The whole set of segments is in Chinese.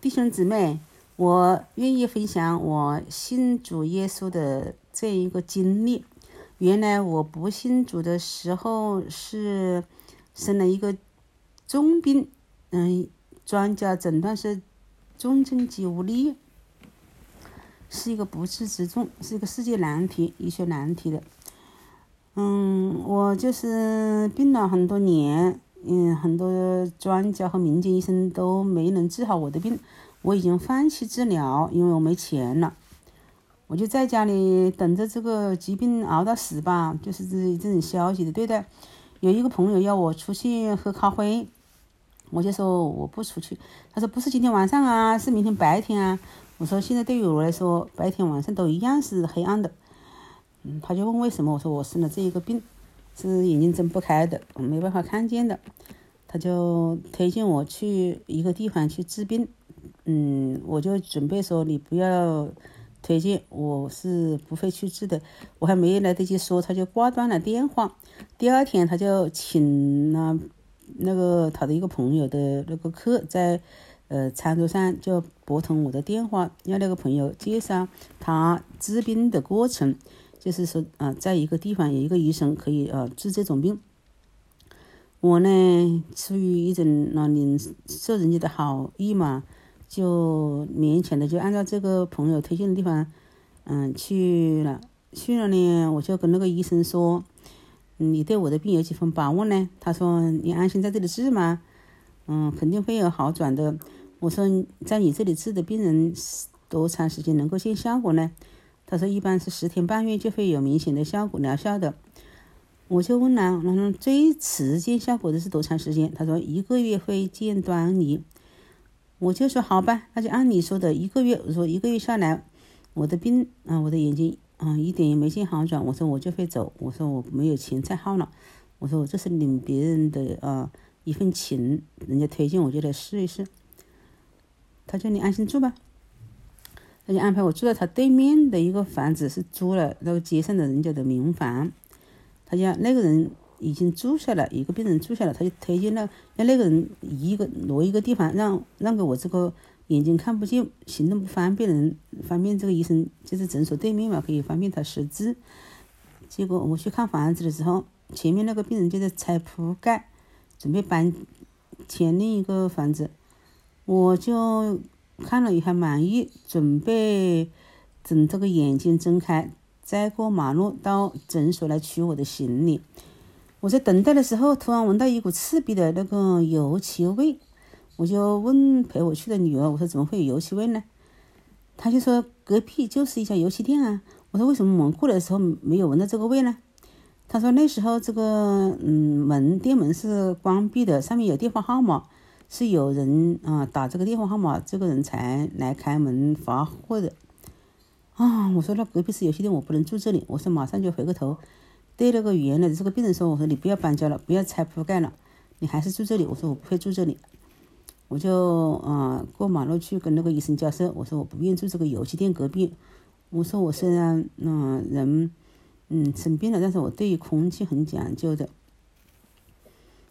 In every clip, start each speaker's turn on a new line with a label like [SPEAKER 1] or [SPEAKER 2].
[SPEAKER 1] 弟兄姊妹，我愿意分享我信主耶稣的这一个经历。原来我不信主的时候是生了一个重病，嗯，专家诊断是重症肌无力，是一个不治之重，是一个世界难题，医学难题的。嗯，我就是病了很多年。嗯，很多专家和民间医生都没能治好我的病，我已经放弃治疗，因为我没钱了。我就在家里等着这个疾病熬到死吧，就是这这种消息的对待。有一个朋友要我出去喝咖啡，我就说我不出去。他说不是今天晚上啊，是明天白天啊。我说现在对于我来说，白天晚上都一样是黑暗的。嗯，他就问为什么？我说我生了这一个病。是眼睛睁不开的，没办法看见的，他就推荐我去一个地方去治病。嗯，我就准备说你不要推荐，我是不会去治的。我还没来得及说，他就挂断了电话。第二天，他就请了那个他的一个朋友的那个客，在呃餐桌上就拨通我的电话，让那个朋友介绍他治病的过程。就是说，啊，在一个地方有一个医生可以啊治这种病。我呢，出于一种那领受人家的好意嘛，就勉强的就按照这个朋友推荐的地方，嗯，去了。去了呢，我就跟那个医生说：“你对我的病有几分把握呢？”他说：“你安心在这里治吗？嗯，肯定会有好转的。”我说：“在你这里治的病人多长时间能够见效果呢？”他说一般是十天半月就会有明显的效果疗效的，我就问了，那最迟见效果的是多长时间？他说一个月会见端倪。我就说好吧，那就按你说的一个月。我说一个月下来，我的病啊，我的眼睛啊一点也没见好转。我说我就会走。我说我没有钱再耗了。我说我这是领别人的啊一份情，人家推荐我就来试一试。他叫你安心住吧。他就安排我住在他对面的一个房子，是租了那个街上的人家的民房。他讲那个人已经住下了，一个病人住下了，他就推荐了让那个人移一个挪一个地方，让让给我这个眼睛看不见、行动不方便的人，方便这个医生就是诊所对面嘛，可以方便他识字。结果我去看房子的时候，前面那个病人就在拆铺盖，准备搬迁另一个房子，我就。看了也还满意，准备等这个眼睛睁开，再过马路到诊所来取我的行李。我在等待的时候，突然闻到一股刺鼻的那个油漆味，我就问陪我去的女儿：“我说怎么会有油漆味呢？”她就说：“隔壁就是一家油漆店啊。”我说：“为什么我们过来的时候没有闻到这个味呢？”她说：“那时候这个嗯门店门是关闭的，上面有电话号码。”是有人啊打这个电话号码，这个人才来开门发货的啊！我说那隔壁是有些店，我不能住这里。我说马上就回过头，对那个原来的这个病人说：“我说你不要搬家了，不要拆铺盖了，你还是住这里。”我说我不会住这里，我就啊过马路去跟那个医生交涉。我说我不愿意住这个游戏店隔壁。我说我虽然嗯人嗯生病了，但是我对于空气很讲究的。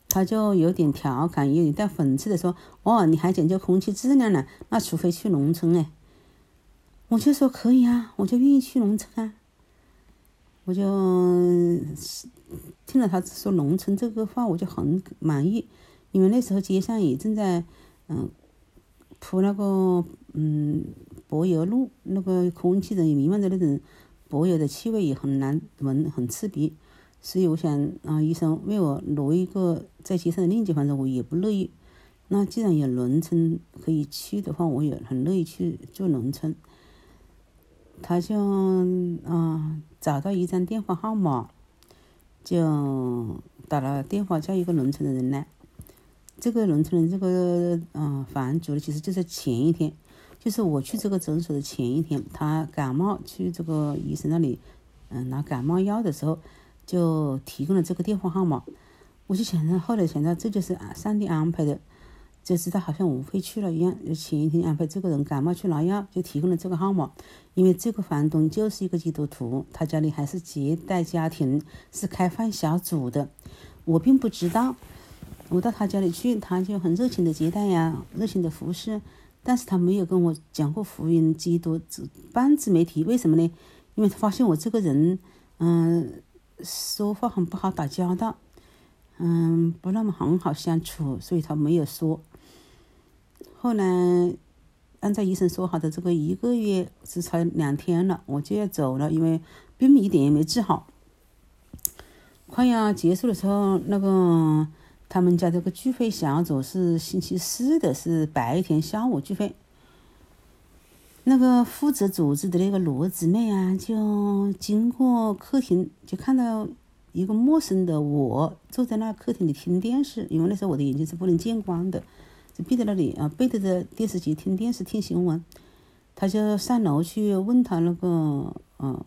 [SPEAKER 1] 他就有点调侃，有点带讽刺的说：“哦，你还讲究空气质量呢？那除非去农村哎。”我就说：“可以啊，我就愿意去农村啊。”我就听了他说农村这个话，我就很满意，因为那时候街上也正在嗯铺那个嗯柏油路，那个空气中也弥漫着那种柏油的气味，也很难闻，很刺鼻。所以我想啊，医生为我挪一个在街上的另一间房子，我也不乐意。那既然有农村可以去的话，我也很乐意去住农村。他就啊找到一张电话号码，就打了电话叫一个农村的人来。这个农村人，这个啊房主呢，其实就在前一天，就是我去这个诊所的前一天，他感冒去这个医生那里嗯拿感冒药的时候。就提供了这个电话号码，我就想着，后来想到这就是上帝安排的，就知道好像我会去了一样。就前一天安排这个人感冒去拿药，就提供了这个号码。因为这个房东就是一个基督徒，他家里还是接待家庭，是开饭小组的。我并不知道，我到他家里去，他就很热情的接待呀，热情的服侍。但是他没有跟我讲过福音、基督，半字没提。为什么呢？因为他发现我这个人，嗯，说话很不好打交道，嗯，不那么很好相处，所以他没有说。后来，按照医生说好的，这个一个月只差两天了，我就要走了，因为病一点也没治好。快要结束的时候，那个。他们家这个聚会小组是星期四的，是白天下午聚会。那个负责组织的那个罗姊妹啊，就经过客厅，就看到一个陌生的我坐在那客厅里听电视。因为那时候我的眼睛是不能见光的，就闭在那里啊，背对着电视机听电视听新闻。他就上楼去问他那个嗯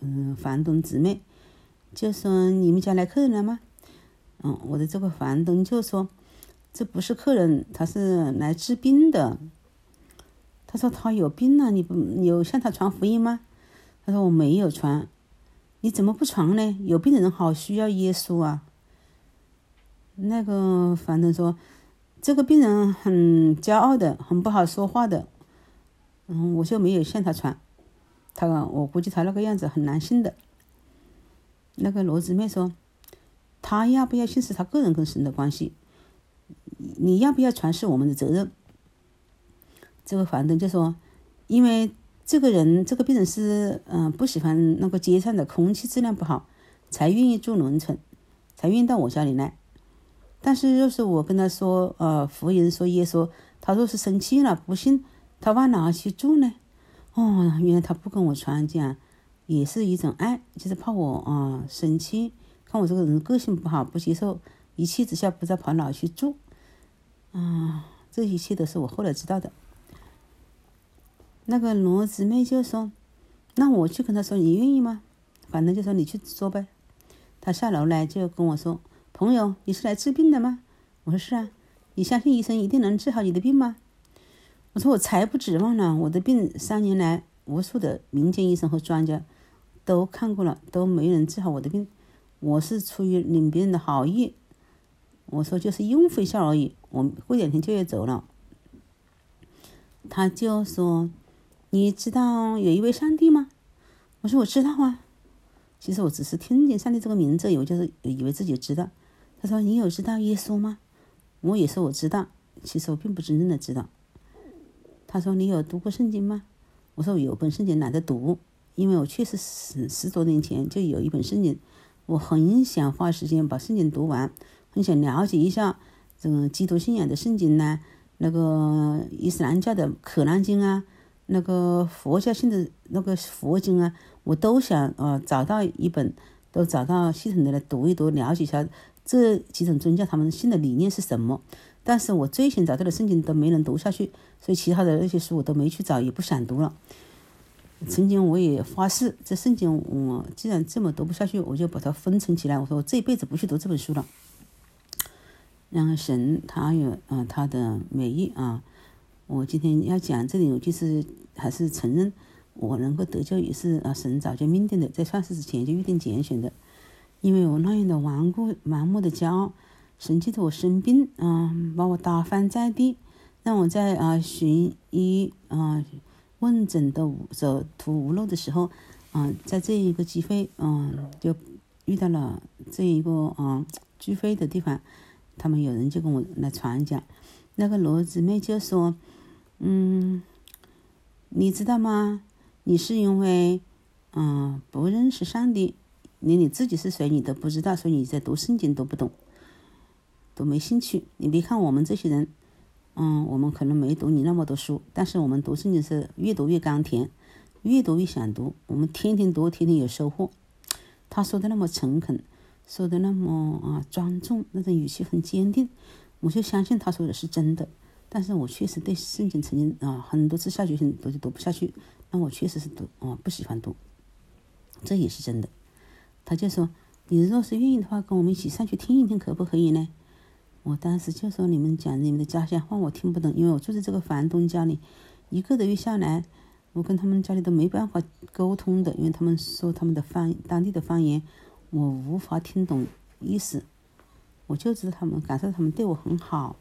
[SPEAKER 1] 嗯房东姊妹，就说你们家来客人了吗？嗯，我的这个房东就说：“这不是客人，他是来治病的。”他说：“他有病了，你不有向他传福音吗？”他说：“我没有传。”你怎么不传呢？有病的人好需要耶稣啊！那个反正说：“这个病人很骄傲的，很不好说话的。”嗯，我就没有向他传。他我估计他那个样子很难信的。那个罗姊妹说。他要不要信是他个人跟神的关系，你要不要传是我们的责任。这个房东就说，因为这个人这个病人是嗯不喜欢那个街上的空气质量不好，才愿意住农村，才愿意到我家里来。但是若是我跟他说呃福音说耶稣，他若是生气了不信，他往哪去住呢？哦，原来他不跟我传讲，也是一种爱，就是怕我啊生气。看我这个人个性不好，不接受，一气之下不知道跑哪去住，啊，这一切都是我后来知道的。那个罗姊妹就说：“那我去跟他说，你愿意吗？反正就说你去说呗。”他下楼来就跟我说：“朋友，你是来治病的吗？”我说：“是啊。”你相信医生一定能治好你的病吗？我说：“我才不指望呢，我的病三年来无数的民间医生和专家都看过了，都没人治好我的病。”我是出于领别人的好意，我说就是应付一下而已。我过两天就要走了。他就说：“你知道有一位上帝吗？”我说：“我知道啊。”其实我只是听见上帝这个名字，我就是以为自己知道。他说：“你有知道耶稣吗？”我也说我知道，其实我并不真正的知道。他说：“你有读过圣经吗？”我说：“我有本圣经懒得读，因为我确实十十多年前就有一本圣经。”我很想花时间把圣经读完，很想了解一下这个基督信仰的圣经呢，那个伊斯兰教的《可兰经》啊，那个佛教信的那个佛经啊，我都想呃找到一本，都找到系统的来读一读，了解一下这几种宗教他们信的理念是什么。但是我最先找到的圣经都没能读下去，所以其他的那些书我都没去找，也不想读了。曾经我也发誓，这圣经我既然这么读不下去，我就把它封存起来。我说我这辈子不去读这本书了。然后神他有啊他的美意啊，我今天要讲这里，我就是还是承认我能够得救也是啊神早就命定的，在创世之前就预定拣选的。因为我那样的顽固盲目的骄傲，神记得我生病啊，把我打翻在地，让我在啊寻医啊。问诊的走投无路的时候，啊，在这一个机会，嗯，就遇到了这一个啊聚会的地方，他们有人就跟我来传讲，那个罗姊妹就说，嗯，你知道吗？你是因为嗯不认识上帝，连你自己是谁你都不知道，所以你在读圣经都不懂，都没兴趣。你别看我们这些人。嗯，我们可能没读你那么多书，但是我们读圣经是越读越甘甜，越读越想读。我们天天读，天天有收获。他说的那么诚恳，说的那么啊庄重，那种语气很坚定，我就相信他说的是真的。但是我确实对圣经曾经啊很多次下决心读就读不下去，那我确实是读啊不喜欢读，这也是真的。他就说，你若是愿意的话，跟我们一起上去听一听，可不可以呢？我当时就说：“你们讲你们的家乡话，我听不懂，因为我住在这个房东家里，一个多月下来，我跟他们家里都没办法沟通的，因为他们说他们的方当地的方言，我无法听懂意思。我就知道他们感受他们对我很好。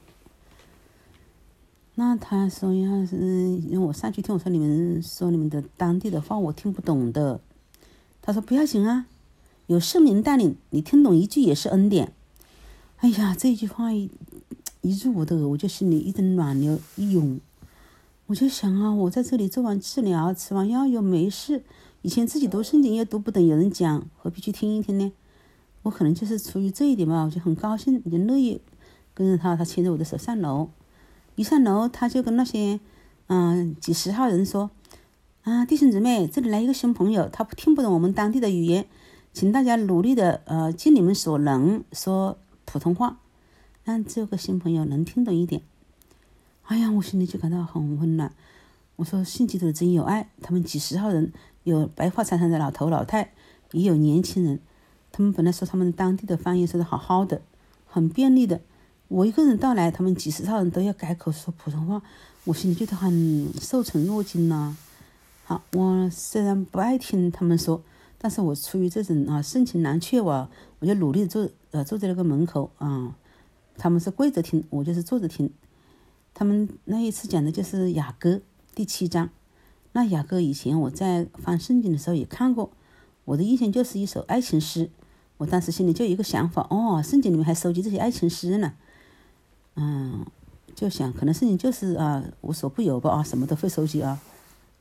[SPEAKER 1] 那他说要，是因为我上去听我说你们说你们的当地的话我听不懂的。他说不要紧啊，有圣灵带领，你听懂一句也是恩典。哎呀，这句话一一入我的耳，我就心里一阵暖流一涌。我就想啊，我在这里做完治疗，吃完药又没事。以前自己读圣经也读不懂，有人讲，何必去听一听呢？我可能就是出于这一点吧，我就很高兴，就乐意跟着他。他牵着我的手上楼，一上楼他就跟那些嗯几十号人说：“啊，弟兄姊妹，这里来一个新朋友，他听不懂我们当地的语言，请大家努力的呃尽你们所能说普通话，让这个新朋友能听懂一点。”哎呀，我心里就感到很温暖。我说：“信基督的真有爱。”他们几十号人，有白发苍苍的老头老太，也有年轻人。他们本来说他们当地的方言说的好好的，很便利的。我一个人到来，他们几十号人都要改口说普通话，我心里觉得很受宠若惊呐。好，我虽然不爱听他们说，但是我出于这种啊盛情难却哇，我就努力坐呃坐在那个门口啊。他们是跪着听，我就是坐着听。他们那一次讲的就是雅歌第七章。那雅歌以前我在翻圣经的时候也看过，我的印象就是一首爱情诗。我当时心里就有一个想法，哦，圣经里面还收集这些爱情诗呢。嗯，就想可能圣经就是啊无所不有吧啊，什么都会收集啊。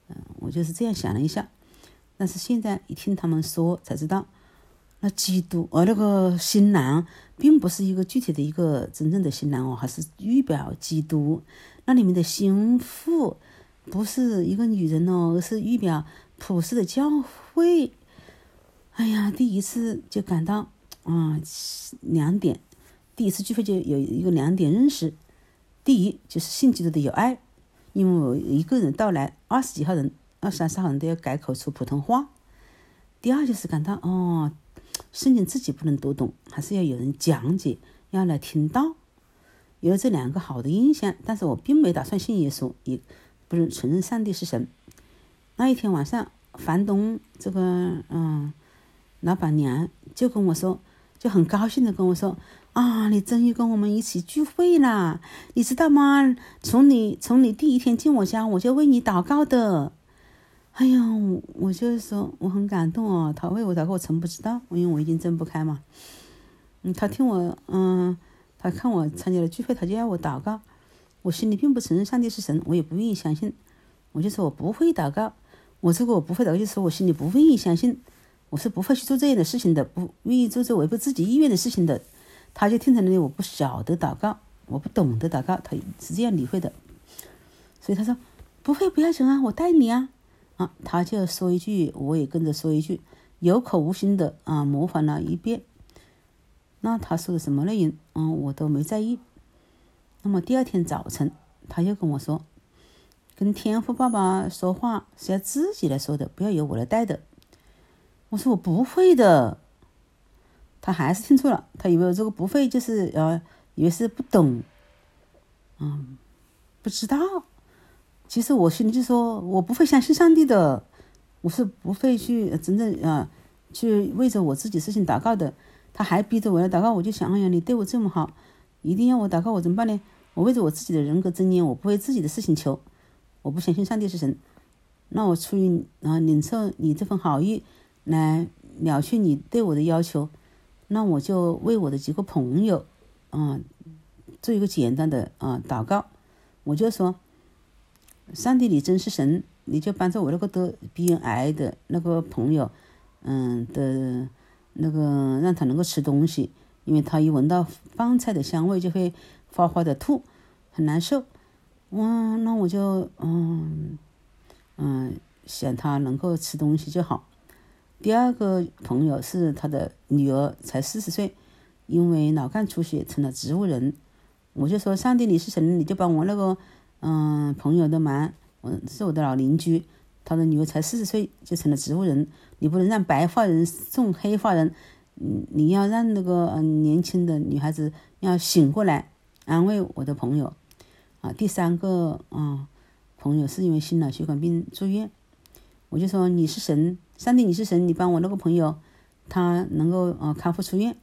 [SPEAKER 1] 嗯，我就是这样想了一下。但是现在一听他们说才知道，那基督而那个新郎。并不是一个具体的一个真正的新郎哦，还是预表基督。那里面的心腹不是一个女人哦，而是预表普世的教会。哎呀，第一次就感到啊两点，第一次聚会就有一个两点认识。第一就是信基督的有爱，因为我一个人到来，二十几号人、二三十号人都要改口说普通话。第二就是感到哦。圣经自己不能读懂，还是要有人讲解，要来听到。有了这两个好的印象，但是我并没打算信耶稣，也不认承认上帝是神。那一天晚上，房东这个嗯老板娘就跟我说，就很高兴的跟我说：“啊，你终于跟我们一起聚会啦！你知道吗？从你从你第一天进我家，我就为你祷告的。”哎呀，我就是说我很感动哦。他为我祷告，我从不知道，因为我已经睁不开嘛。嗯，他听我，嗯，他看我参加了聚会，他就要我祷告。我心里并不承认上帝是神，我也不愿意相信。我就说我不会祷告，我这个我不会祷告，就是我心里不愿意相信，我是不会去做这样的事情的，不愿意做这违背自己意愿的事情的。他就听成了我不晓得祷告，我不懂得祷告，他是这样理会的。所以他说不会，不要紧啊，我带你啊。啊，他就说一句，我也跟着说一句，有口无心的啊，模仿了一遍。那他说的什么内容，嗯，我都没在意。那么第二天早晨，他又跟我说，跟天赋爸爸说话是要自己来说的，不要由我来带的。我说我不会的。他还是听错了，他以为这个不会就是呃，以为是不懂，嗯，不知道。其实我心里就说，我不会相信上帝的，我是不会去真正啊，去为着我自己事情祷告的。他还逼着我要祷告，我就想，哎呀，你对我这么好，一定要我祷告，我怎么办呢？我为着我自己的人格尊严，我不为自己的事情求。我不相信上帝是神，那我出于啊领受你这份好意来了却你对我的要求，那我就为我的几个朋友啊做一个简单的啊祷告，我就说。上帝，你真是神！你就帮助我那个得鼻咽癌的那个朋友，嗯的，那个让他能够吃东西，因为他一闻到饭菜的香味就会哗哗的吐，很难受。哇，那我就嗯嗯想他能够吃东西就好。第二个朋友是他的女儿，才四十岁，因为脑干出血成了植物人。我就说，上帝，你是神，你就帮我那个。嗯，朋友的忙，我，是我的老邻居，他的女儿才四十岁就成了植物人。你不能让白发人送黑发人，嗯，你要让那个嗯年轻的女孩子要醒过来，安慰我的朋友。啊，第三个啊朋友是因为心脑血管病住院，我就说你是神，上帝你是神，你帮我那个朋友，他能够啊康复出院。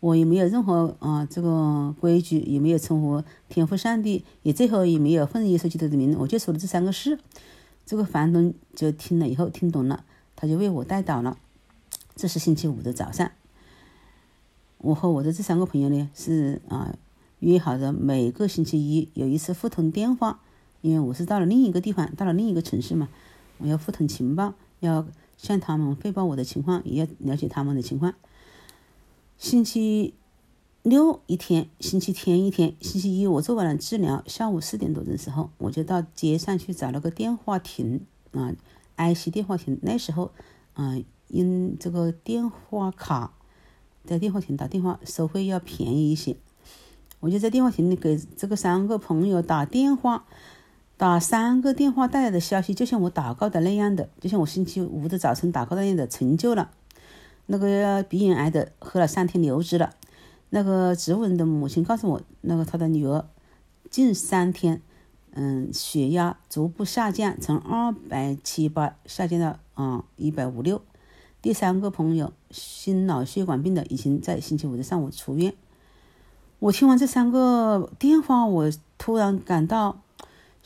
[SPEAKER 1] 我也没有任何啊这个规矩，也没有称呼天父上帝，也最后也没有奉耶稣基督的名，我就说了这三个事。这个房东就听了以后听懂了，他就为我带祷了。这是星期五的早上，我和我的这三个朋友呢是啊约好的每个星期一有一次互通电话，因为我是到了另一个地方，到了另一个城市嘛，我要互通情报，要向他们汇报我的情况，也要了解他们的情况。星期六一天，星期天一天，星期一我做完了治疗，下午四点多的时候，我就到街上去找了个电话亭啊，IC 电话亭。那时候，啊，用这个电话卡在电话亭打电话收费要便宜一些。我就在电话亭里给这个三个朋友打电话，打三个电话带来的消息，就像我祷告的那样的，就像我星期五的早晨祷告那样的成就了。那个鼻咽癌的喝了三天流质了，那个植物人的母亲告诉我，那个他的女儿近三天，嗯，血压逐步下降，从二百七八下降到啊一百五六。第三个朋友心脑血管病的已经在星期五的上午出院。我听完这三个电话，我突然感到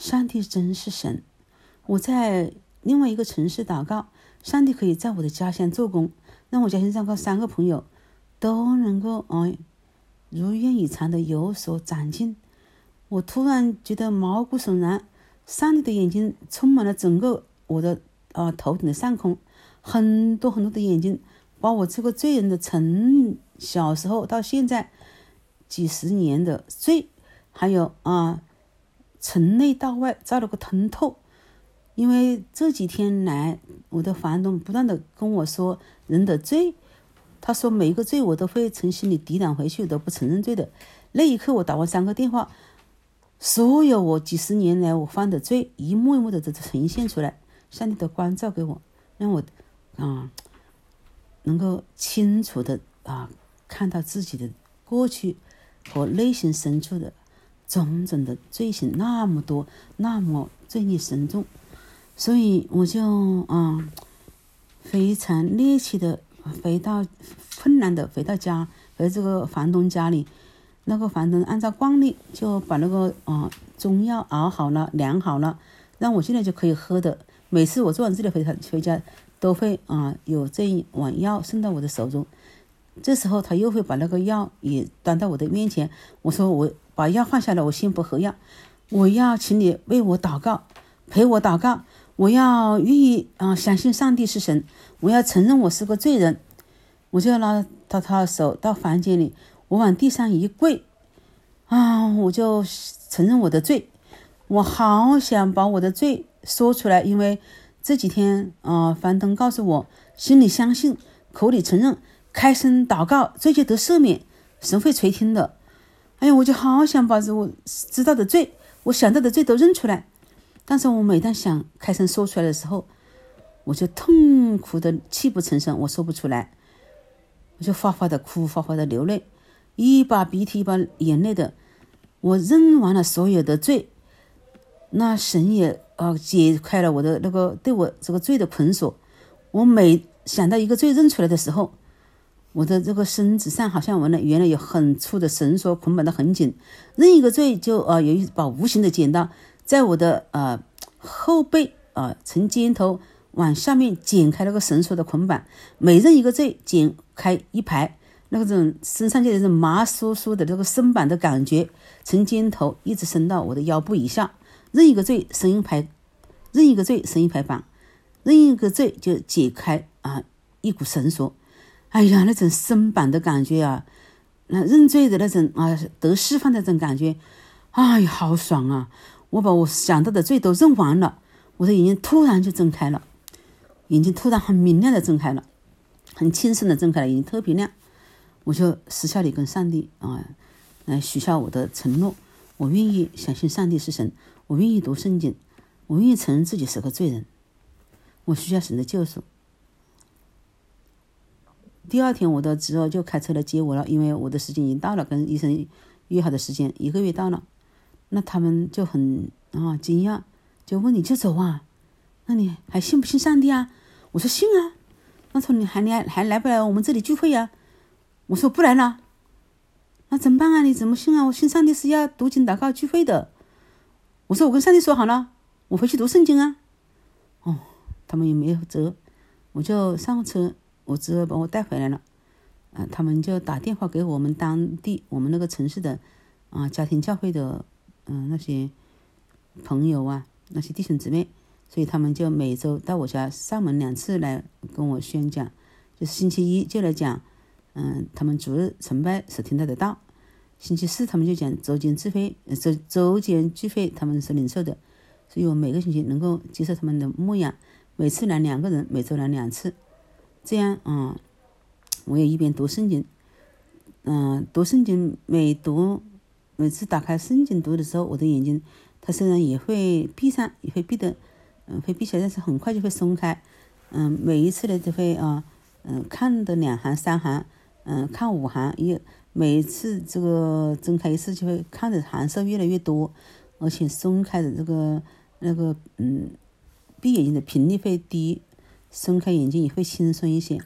[SPEAKER 1] 上帝真是神。我在另外一个城市祷告，上帝可以在我的家乡做工。让我家乡上个三个朋友都能够啊如愿以偿的有所长进，我突然觉得毛骨悚然。上帝的眼睛充满了整个我的啊头顶的上空，很多很多的眼睛把我这个罪人的从小时候到现在几十年的罪，还有啊从内到外照了个通透。因为这几天来，我的房东不断的跟我说人的罪，他说每一个罪我都会从心里抵挡回去，都不承认罪的。那一刻，我打完三个电话，所有我几十年来我犯的罪，一幕一幕的都呈现出来，上帝的关照给我，让我啊能够清楚的啊看到自己的过去和内心深处的种种的罪行那么多，那么罪孽深重。所以我就啊，非常猎奇的回到困难的回到家，回这个房东家里。那个房东按照惯例就把那个啊中药熬好了、凉好了，让我现在就可以喝的。每次我做完治疗回他回家，都会啊有这一碗药送到我的手中。这时候他又会把那个药也端到我的面前。我说我把药放下来，我先不喝药，我要请你为我祷告，陪我祷告。我要愿意啊，相信上帝是神。我要承认我是个罪人。我就拉他他的手到房间里，我往地上一跪，啊，我就承认我的罪。我好想把我的罪说出来，因为这几天啊，樊登告诉我，心里相信，口里承认，开声祷告，罪就得赦免，神会垂听的。哎呀，我就好想把这我知道的罪，我想到的罪都认出来。但是我每当想开声说出来的时候，我就痛苦的泣不成声，我说不出来，我就哗哗的哭，哗哗的流泪，一把鼻涕一把眼泪的。我认完了所有的罪，那神也啊解开了我的那个对我这个罪的捆锁。我每想到一个罪认出来的时候，我的这个身子上好像纹了原来有很粗的绳索捆绑的很紧，认一个罪就啊有一把无形的剪刀。在我的呃后背啊，从肩头往下面剪开那个绳索的捆绑，每认一个罪，剪开一排，那个种身上就有种麻酥酥的这个松绑的感觉，从肩头一直伸到我的腰部以下，认一个罪，伸一排，认一个罪，伸一排绑，认一个罪就解开啊一股绳索，哎呀，那种松绑的感觉啊，那认罪的那种啊得释放的那种感觉，哎呀，好爽啊！我把我想到的罪都认完了，我的眼睛突然就睁开了，眼睛突然很明亮的睁开了，很清澈的睁开了，眼睛特别亮。我就私下里跟上帝啊，来许下我的承诺，我愿意相信上帝是神，我愿意读圣经，我愿意承认自己是个罪人，我需要神的救赎。第二天，我的侄儿就开车来接我了，因为我的时间已经到了，跟医生约好的时间一个月到了。那他们就很啊惊讶，就问你就走啊？那你还信不信上帝啊？我说信啊。那说你还来还来不来我们这里聚会呀？我说不来了。那怎么办啊？你怎么信啊？我信上帝是要读经祷告聚会的。我说我跟上帝说好了，我回去读圣经啊。哦，他们也没有辙，我就上车，我侄儿把我带回来了。啊，他们就打电话给我们当地我们那个城市的啊家庭教会的嗯那些朋友啊那些弟兄姊妹，所以他们就每周到我家上门两次来跟我宣讲，就是星期一就来讲，嗯，他们主日崇拜所听到的道，星期四他们就讲周间聚会，周周间聚会他们是领受的，所以我每个星期能够接受他们的牧养，每次来两个人，每周来两次，这样嗯。我也一边读圣经，嗯，读圣经，每读每次打开圣经读的时候，我的眼睛它虽然也会闭上，也会闭的，嗯，会闭起来，但是很快就会松开，嗯，每一次呢都会啊，嗯，看的两行三行，嗯，看五行，也每一次这个睁开一次就会看的行数越来越多，而且松开的这个那个嗯，闭眼睛的频率会低，睁开眼睛也会轻松一些。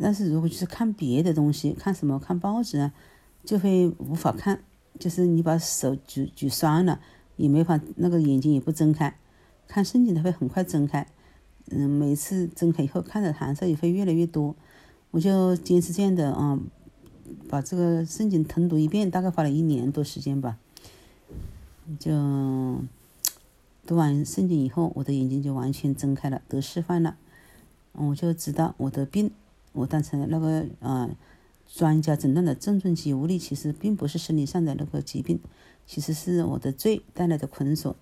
[SPEAKER 1] 但是如果就是看别的东西，看什么看报纸啊，就会无法看，就是你把手举举酸了，也没法那个眼睛也不睁开。看圣经它会很快睁开，嗯，每次睁开以后看的颜色也会越来越多。我就坚持这样的啊，把这个圣经通读一遍，大概花了一年多时间吧。就读完圣经以后，我的眼睛就完全睁开了，得释放了，我就知道我的病。我当成那个呃专家诊断的症状及无力，其实并不是生理上的那个疾病，其实是我的罪带来的捆锁，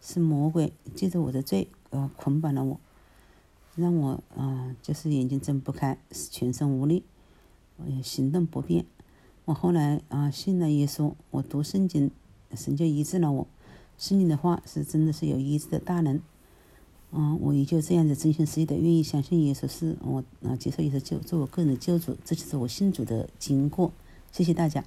[SPEAKER 1] 是魔鬼借着我的罪呃捆绑了我，让我啊就是眼睛睁不开，全身无力，我行动不便。我后来啊信了耶稣，我读圣经，神就医治了我。圣经的话是真的是有医治的大能。嗯，我也就这样子真心实意的愿意相信耶稣是我啊，接受耶稣救做我个人的救主，这就是我信主的经过。谢谢大家。